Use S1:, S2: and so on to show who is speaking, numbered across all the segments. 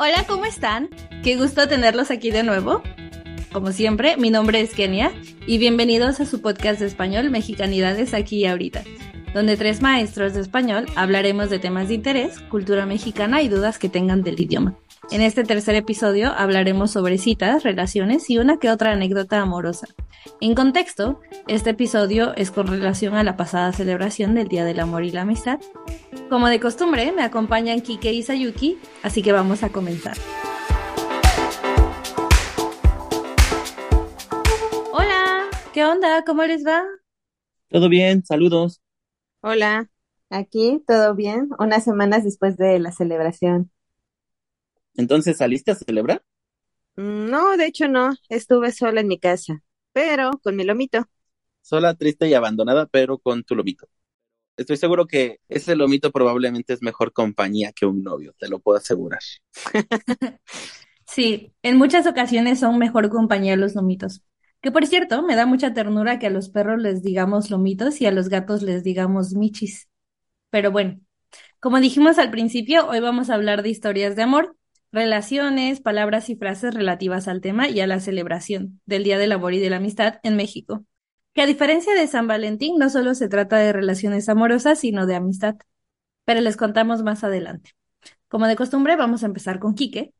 S1: Hola, ¿cómo están? Qué gusto tenerlos aquí de nuevo. Como siempre, mi nombre es Kenia y bienvenidos a su podcast de español Mexicanidades aquí y ahorita, donde tres maestros de español hablaremos de temas de interés, cultura mexicana y dudas que tengan del idioma. En este tercer episodio hablaremos sobre citas, relaciones y una que otra anécdota amorosa. En contexto, este episodio es con relación a la pasada celebración del Día del Amor y la Amistad. Como de costumbre, me acompañan Kike y Sayuki, así que vamos a comenzar. Hola, ¿qué onda? ¿Cómo les va?
S2: Todo bien, saludos.
S3: Hola, aquí todo bien, unas semanas después de la celebración.
S2: Entonces, ¿saliste a celebrar?
S3: No, de hecho no, estuve sola en mi casa, pero con mi lomito.
S2: Sola, triste y abandonada, pero con tu lomito. Estoy seguro que ese lomito probablemente es mejor compañía que un novio, te lo puedo asegurar.
S1: Sí, en muchas ocasiones son mejor compañía los lomitos. Que por cierto, me da mucha ternura que a los perros les digamos lomitos y a los gatos les digamos michis. Pero bueno, como dijimos al principio, hoy vamos a hablar de historias de amor, relaciones, palabras y frases relativas al tema y a la celebración del Día del Amor y de la Amistad en México. Que a diferencia de San Valentín, no solo se trata de relaciones amorosas, sino de amistad. Pero les contamos más adelante. Como de costumbre, vamos a empezar con Quique.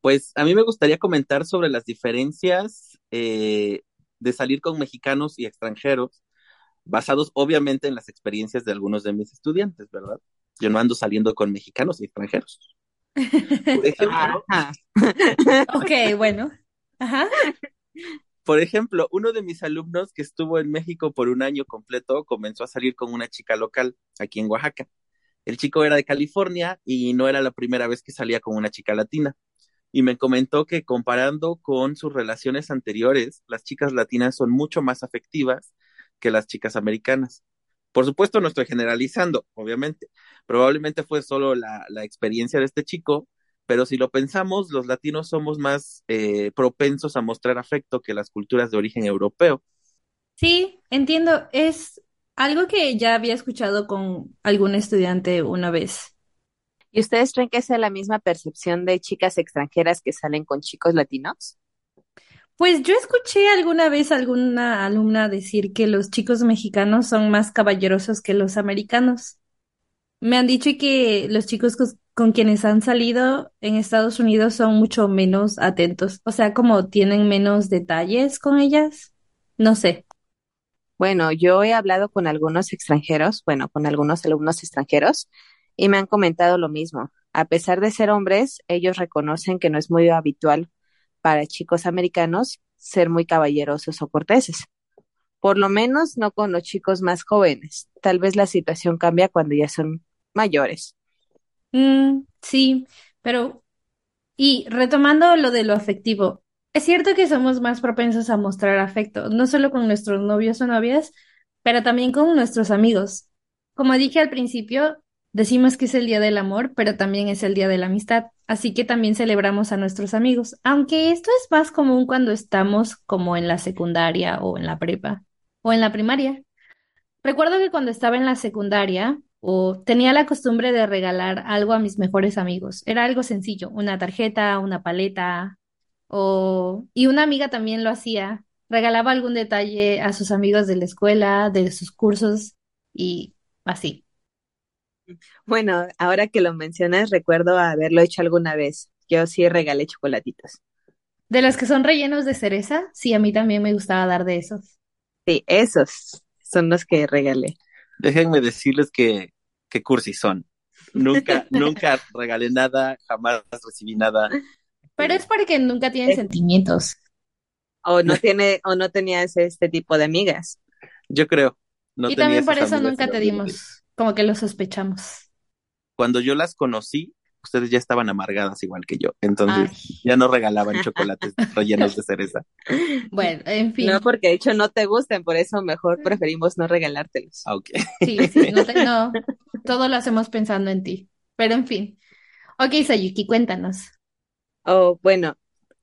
S2: Pues a mí me gustaría comentar sobre las diferencias eh, de salir con mexicanos y extranjeros, basados obviamente en las experiencias de algunos de mis estudiantes, ¿verdad? Yo no ando saliendo con mexicanos y extranjeros. Por ejemplo.
S1: Ok, bueno. Ajá.
S2: Por ejemplo, uno de mis alumnos que estuvo en México por un año completo comenzó a salir con una chica local aquí en Oaxaca. El chico era de California y no era la primera vez que salía con una chica latina. Y me comentó que comparando con sus relaciones anteriores, las chicas latinas son mucho más afectivas que las chicas americanas. Por supuesto, no estoy generalizando, obviamente. Probablemente fue solo la, la experiencia de este chico, pero si lo pensamos, los latinos somos más eh, propensos a mostrar afecto que las culturas de origen europeo.
S1: Sí, entiendo. Es algo que ya había escuchado con algún estudiante una vez.
S3: ¿Y ustedes creen que es la misma percepción de chicas extranjeras que salen con chicos latinos?
S1: Pues yo escuché alguna vez a alguna alumna decir que los chicos mexicanos son más caballerosos que los americanos. Me han dicho que los chicos cos- con quienes han salido en Estados Unidos son mucho menos atentos, o sea, como tienen menos detalles con ellas. No sé.
S3: Bueno, yo he hablado con algunos extranjeros, bueno, con algunos alumnos extranjeros, y me han comentado lo mismo. A pesar de ser hombres, ellos reconocen que no es muy habitual para chicos americanos ser muy caballerosos o corteses. Por lo menos no con los chicos más jóvenes. Tal vez la situación cambia cuando ya son mayores.
S1: Mm, sí, pero y retomando lo de lo afectivo, es cierto que somos más propensos a mostrar afecto, no solo con nuestros novios o novias, pero también con nuestros amigos. Como dije al principio, decimos que es el día del amor, pero también es el día de la amistad, así que también celebramos a nuestros amigos, aunque esto es más común cuando estamos como en la secundaria o en la prepa o en la primaria. Recuerdo que cuando estaba en la secundaria, o tenía la costumbre de regalar algo a mis mejores amigos. Era algo sencillo, una tarjeta, una paleta, o... Y una amiga también lo hacía. Regalaba algún detalle a sus amigos de la escuela, de sus cursos, y así.
S3: Bueno, ahora que lo mencionas, recuerdo haberlo hecho alguna vez. Yo sí regalé chocolatitos.
S1: De los que son rellenos de cereza, sí, a mí también me gustaba dar de esos.
S3: Sí, esos son los que regalé.
S2: Déjenme decirles que, que cursi son. Nunca, nunca regalé nada, jamás recibí nada.
S1: Pero
S2: Eh,
S1: es porque nunca tienen
S3: Eh,
S1: sentimientos.
S3: O no tiene, o no tenías este tipo de amigas.
S2: yo creo, no
S1: Y
S2: tenía
S1: también por
S2: esas
S1: eso
S2: amigas
S1: nunca te dimos, como que lo sospechamos.
S2: Cuando yo las conocí, ustedes ya estaban amargadas igual que yo. Entonces
S1: Ay,
S2: ya no regalaban chocolates rellenos de cereza.
S1: bueno, en
S3: No,
S1: fin.
S3: porque de hecho no te gusten, por eso mejor preferimos no regalártelos.
S2: Ah, ok.
S1: Sí, sí, no, te- no, todo lo hacemos pensando en ti. Pero en fin. Ok, Sayuki, cuéntanos.
S3: O bueno,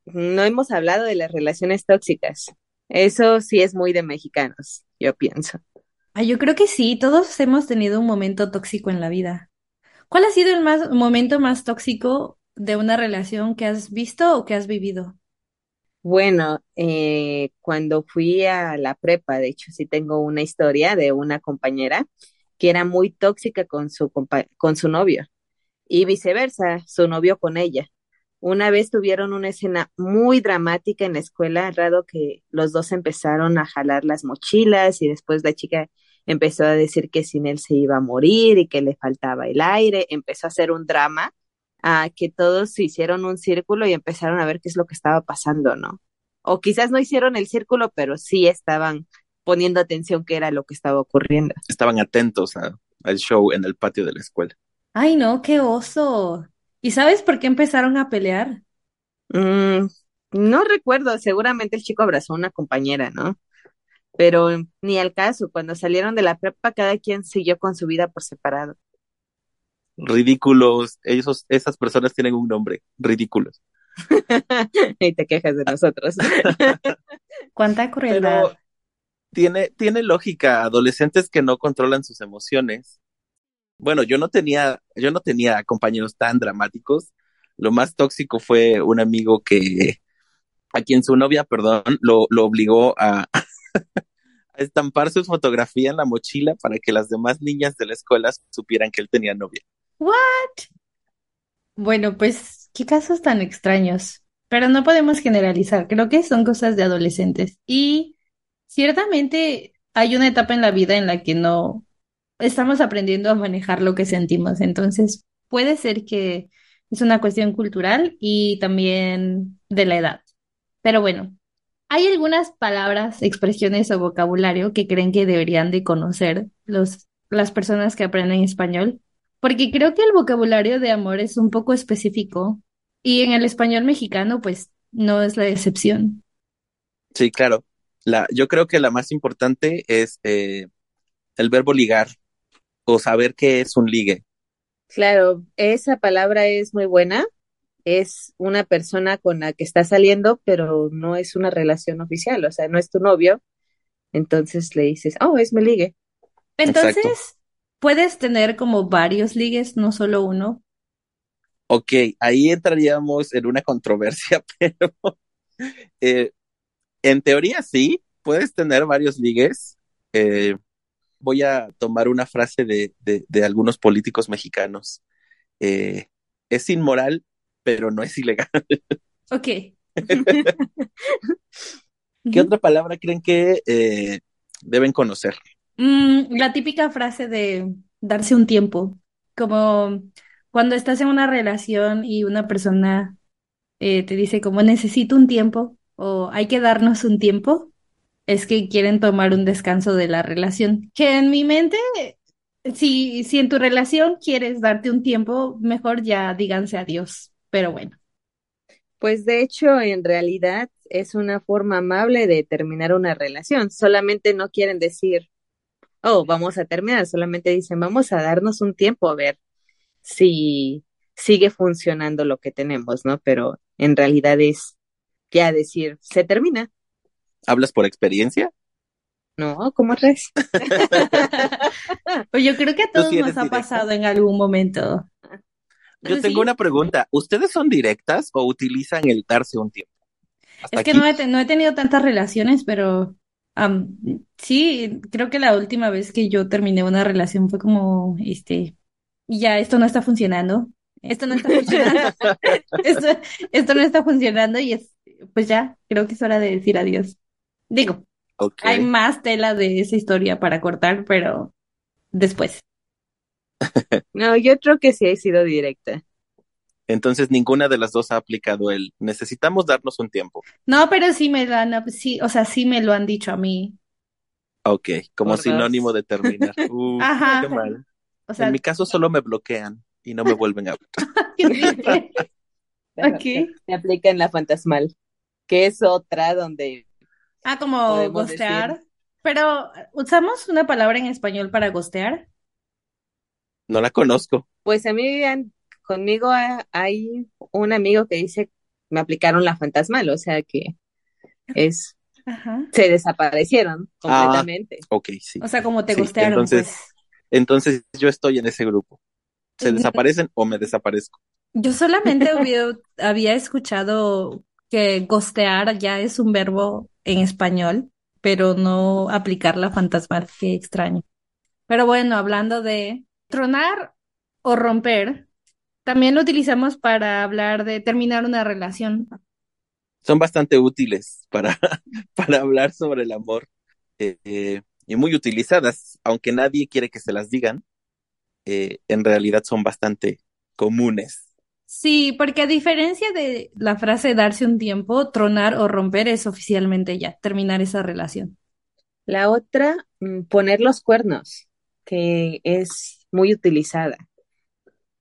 S3: no hemos hablado de las relaciones tóxicas. Eso sí es muy de mexicanos, yo pienso.
S1: Ah, yo creo que sí, todos hemos tenido un momento tóxico en la vida. ¿Cuál ha sido el más, momento más tóxico de una relación que has visto o que has vivido?
S3: Bueno, eh, cuando fui a la prepa, de hecho sí tengo una historia de una compañera que era muy tóxica con su, con su novio y viceversa, su novio con ella. Una vez tuvieron una escena muy dramática en la escuela, al rado que los dos empezaron a jalar las mochilas y después la chica empezó a decir que sin él se iba a morir y que le faltaba el aire, empezó a hacer un drama, a que todos hicieron un círculo y empezaron a ver qué es lo que estaba pasando, ¿no? O quizás no hicieron el círculo, pero sí estaban poniendo atención qué era lo que estaba ocurriendo.
S2: Estaban atentos al show en el patio de la escuela.
S1: Ay, no, qué oso. ¿Y sabes por qué empezaron a pelear?
S3: Mm, no recuerdo, seguramente el chico abrazó a una compañera, ¿no? Pero ni al caso, cuando salieron de la prepa, cada quien siguió con su vida por separado.
S2: Ridículos, ellos, esas personas tienen un nombre, ridículos.
S3: y te quejas de nosotros.
S1: Cuánta crueldad.
S2: tiene, tiene lógica, adolescentes que no controlan sus emociones bueno, yo no tenía, yo no tenía compañeros tan dramáticos. Lo más tóxico fue un amigo que, a quien su novia, perdón, lo, lo obligó a, a estampar su fotografía en la mochila para que las demás niñas de la escuela supieran que él tenía novia.
S1: ¿What? Bueno, pues, qué casos tan extraños. Pero no podemos generalizar. Creo que son cosas de adolescentes. Y ciertamente hay una etapa en la vida en la que no, estamos aprendiendo a manejar lo que sentimos. Entonces, puede ser que es una cuestión cultural y también de la edad. Pero bueno, hay algunas palabras, expresiones o vocabulario que creen que deberían de conocer los, las personas que aprenden español, porque creo que el vocabulario de amor es un poco específico y en el español mexicano pues no es la excepción.
S2: Sí, claro. La, yo creo que la más importante es eh, el verbo ligar, o saber qué es un ligue.
S3: Claro, esa palabra es muy buena. Es una persona con la que está saliendo, pero no es una relación oficial, o sea, no es tu novio. Entonces le dices, oh, es mi ligue.
S1: Entonces, puedes tener como varios ligues, no solo uno.
S2: Ok, ahí entraríamos en una controversia, pero eh, en teoría sí, puedes tener varios ligues. Eh, voy a tomar una frase de, de, algunos políticos mexicanos. Eh, es inmoral, pero no es ilegal.
S1: Ok.
S2: ¿Qué otra palabra creen que eh, deben conocer?
S1: Mm, la típica frase de darse un tiempo, como cuando estás en una relación y una persona eh, te dice como necesito un tiempo o hay que darnos un tiempo, es que quieren tomar un descanso de la relación. Que en mi mente, si, si en tu relación quieres darte un tiempo, mejor ya díganse adiós. Pero bueno.
S3: Pues de hecho, en realidad es una forma amable de terminar una relación. Solamente no quieren decir, oh, vamos a terminar. Solamente dicen, vamos a darnos un tiempo a ver si sigue funcionando lo que tenemos, ¿no? Pero en realidad es ya decir, se termina.
S2: ¿Hablas por experiencia?
S3: No, ¿cómo es?
S1: pues yo creo que a todos nos ha pasado en algún momento.
S2: Yo tengo una pregunta. ¿Ustedes son directas o utilizan el darse un tiempo?
S1: Es que no he, no he, tenido tantas relaciones, pero sí, creo que la última vez que yo terminé una relación fue como, este, ya, esto no está funcionando. Esto no está funcionando. esto, esto no está funcionando y es, pues ya, creo que es hora de decir adiós. Digo, hay más tela de esa historia para cortar, pero después.
S3: no, yo creo que sí he sido directa.
S2: Entonces ninguna de las dos ha aplicado el necesitamos darnos un tiempo.
S1: No, pero sí me lo han, sí, o sea, sí me lo han dicho a mí.
S2: Ok, como sinónimo de terminar. Ajá. Qué mal. en mi caso solo me bloquean y no me vuelven a
S3: hablar. ok. Se aplica en la fantasmal, que es otra donde
S1: Ah, como gostear. Pero, ¿usamos una palabra en español para gostear?
S2: No la conozco.
S3: Pues a mí, conmigo hay un amigo que dice, me aplicaron la fantasmal, o sea que es, se desaparecieron ah, completamente.
S2: ok, sí.
S1: O sea, como te gostearon.
S2: Entonces,
S1: pues.
S2: entonces yo estoy en ese grupo. Se desaparecen o me desaparezco.
S1: Yo solamente había, había escuchado que gostear ya es un verbo en español, pero no aplicar la fantasmal, qué extraño. Pero bueno, hablando de tronar o romper, también lo utilizamos para hablar de terminar una relación.
S2: Son bastante útiles para, para hablar sobre el amor eh, y muy utilizadas, aunque nadie quiere que se las digan, eh, en realidad son bastante comunes.
S1: Sí, porque a diferencia de la frase darse un tiempo, tronar o romper es oficialmente ya, terminar esa relación.
S3: La otra, mm, poner los cuernos, que es muy utilizada.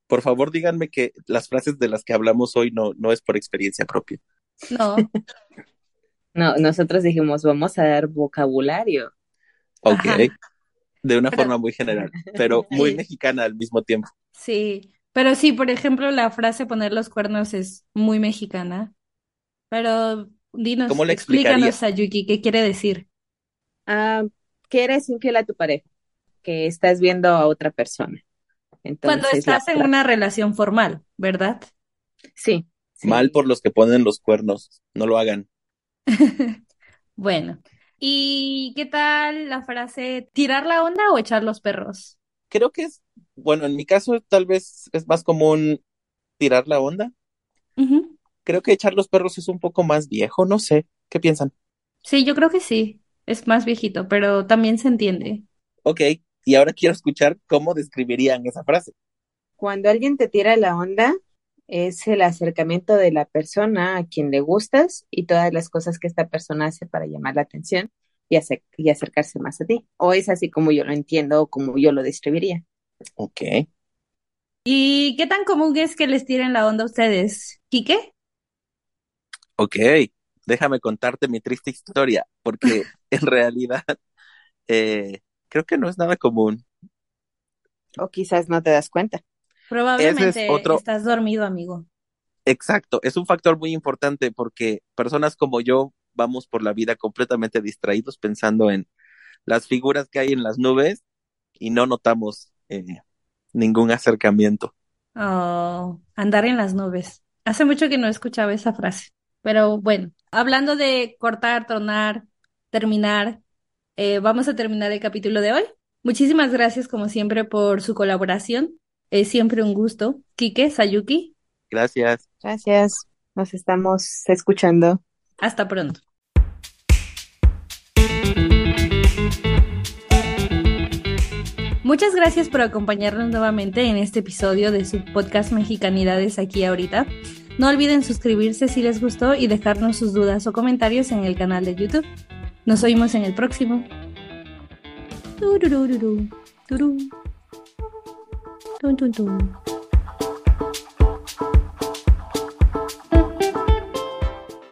S2: Por favor, díganme que las frases de las que hablamos hoy no, no es por experiencia propia.
S1: No,
S3: No, nosotros dijimos, vamos a dar vocabulario.
S2: Ok,
S1: Ajá.
S2: de una
S1: Pero-
S2: forma muy general, pero muy mexicana al mismo tiempo.
S1: sí. Pero sí, por ejemplo, la frase poner los cuernos es muy mexicana. Pero dinos,
S2: ¿Cómo le
S1: explícanos,
S2: explicaría?
S1: Sayuki, ¿qué quiere decir?
S3: Ah, que eres infiel a tu pareja, que estás viendo a otra persona.
S1: Cuando
S3: Entonces, la
S1: estás en una relación formal, ¿verdad?
S3: Sí, sí.
S2: Mal por los que ponen los cuernos, no lo hagan.
S1: Bueno, ¿y qué tal la frase tirar la onda o echar los perros?
S2: Creo que es, bueno, en mi caso tal vez es más común tirar la onda. Creo que echar los perros es un poco más viejo, no sé. ¿Qué piensan?
S1: Sí, yo creo que sí. Es más viejito, pero también se entiende.
S2: Ok, y ahora quiero escuchar cómo describirían esa frase.
S3: Cuando alguien te tira la onda, es el acercamiento de la persona a quien le gustas y todas las cosas que esta persona hace para llamar la atención y, acer- y acercarse más a ti. O es así como yo lo entiendo o como yo lo describiría.
S2: Ok.
S1: ¿Y qué tan común es que les tiren la onda a ustedes? ¿Quique?
S2: Ok, déjame contarte mi triste historia, porque en realidad eh, creo que no es nada común.
S3: O quizás no te das cuenta.
S1: Probablemente
S2: otro-
S1: estás dormido, amigo.
S2: Exacto, es un factor muy importante porque personas como yo vamos por la vida completamente distraídos pensando en las figuras que hay en las nubes y no notamos eh, ningún acercamiento.
S1: Oh, andar en las nubes. Hace mucho que no escuchaba esa frase. Pero bueno, hablando de cortar, tronar, terminar, eh, vamos a terminar el capítulo de hoy. Muchísimas gracias, como siempre, por su colaboración. Es siempre un gusto. Quique, Sayuki,
S2: Gracias.
S3: Gracias. Nos estamos escuchando.
S1: hasta pronto. Muchas gracias por acompañarnos nuevamente en este episodio de su podcast Mexicanidades aquí ahorita. No olviden suscribirse si les gustó y dejarnos sus dudas o comentarios en el canal de YouTube. Nos oímos en el próximo.